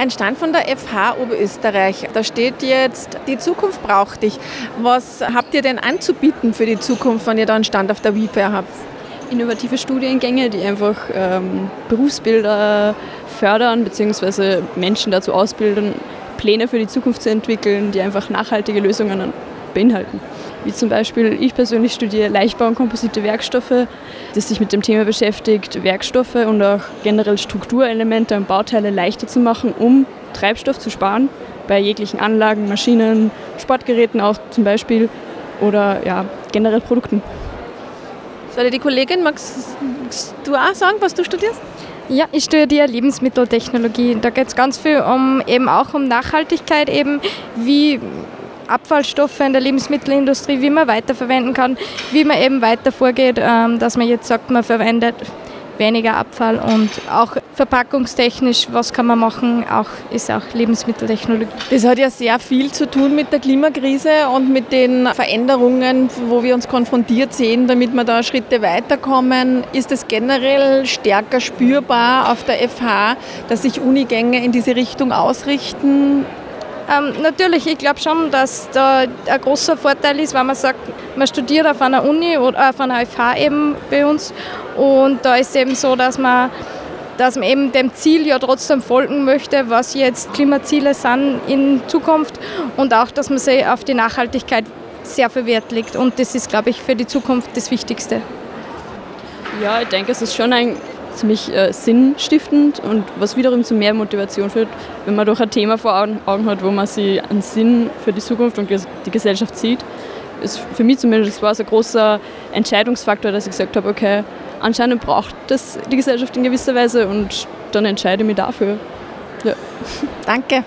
Ein Stand von der FH Oberösterreich. Da steht jetzt, die Zukunft braucht dich. Was habt ihr denn anzubieten für die Zukunft, wenn ihr da einen Stand auf der WIFA habt? Innovative Studiengänge, die einfach ähm, Berufsbilder fördern bzw. Menschen dazu ausbilden, Pläne für die Zukunft zu entwickeln, die einfach nachhaltige Lösungen beinhalten. Wie zum Beispiel, ich persönlich studiere Leichtbau und komposite Werkstoffe, das sich mit dem Thema beschäftigt, Werkstoffe und auch generell Strukturelemente und Bauteile leichter zu machen, um Treibstoff zu sparen bei jeglichen Anlagen, Maschinen, Sportgeräten auch zum Beispiel oder ja, generell Produkten. Soll die Kollegin, magst du auch sagen, was du studierst? Ja, ich studiere Lebensmitteltechnologie. Da geht es ganz viel um eben auch um Nachhaltigkeit, eben wie Abfallstoffe in der Lebensmittelindustrie, wie man weiterverwenden kann, wie man eben weiter vorgeht, ähm, dass man jetzt sagt, man verwendet weniger Abfall und auch verpackungstechnisch, was kann man machen, auch, ist auch Lebensmitteltechnologie. Das hat ja sehr viel zu tun mit der Klimakrise und mit den Veränderungen, wo wir uns konfrontiert sehen, damit wir da Schritte weiterkommen. Ist es generell stärker spürbar auf der FH, dass sich Unigänge in diese Richtung ausrichten? Ähm, natürlich, ich glaube schon, dass da ein großer Vorteil ist, wenn man sagt, man studiert auf einer Uni oder auf einer FH eben bei uns und da ist eben so, dass man dass man eben dem Ziel ja trotzdem folgen möchte, was jetzt Klimaziele sind in Zukunft und auch, dass man sich auf die Nachhaltigkeit sehr viel Wert legt. Und das ist, glaube ich, für die Zukunft das Wichtigste. Ja, ich denke, es ist schon ein ziemlich äh, sinnstiftend und was wiederum zu mehr Motivation führt, wenn man doch ein Thema vor Augen hat, wo man sich einen Sinn für die Zukunft und die Gesellschaft sieht. Ist für mich zumindest war es ein großer Entscheidungsfaktor, dass ich gesagt habe, okay, anscheinend braucht das die Gesellschaft in gewisser Weise und dann entscheide ich mich dafür. Ja. Danke.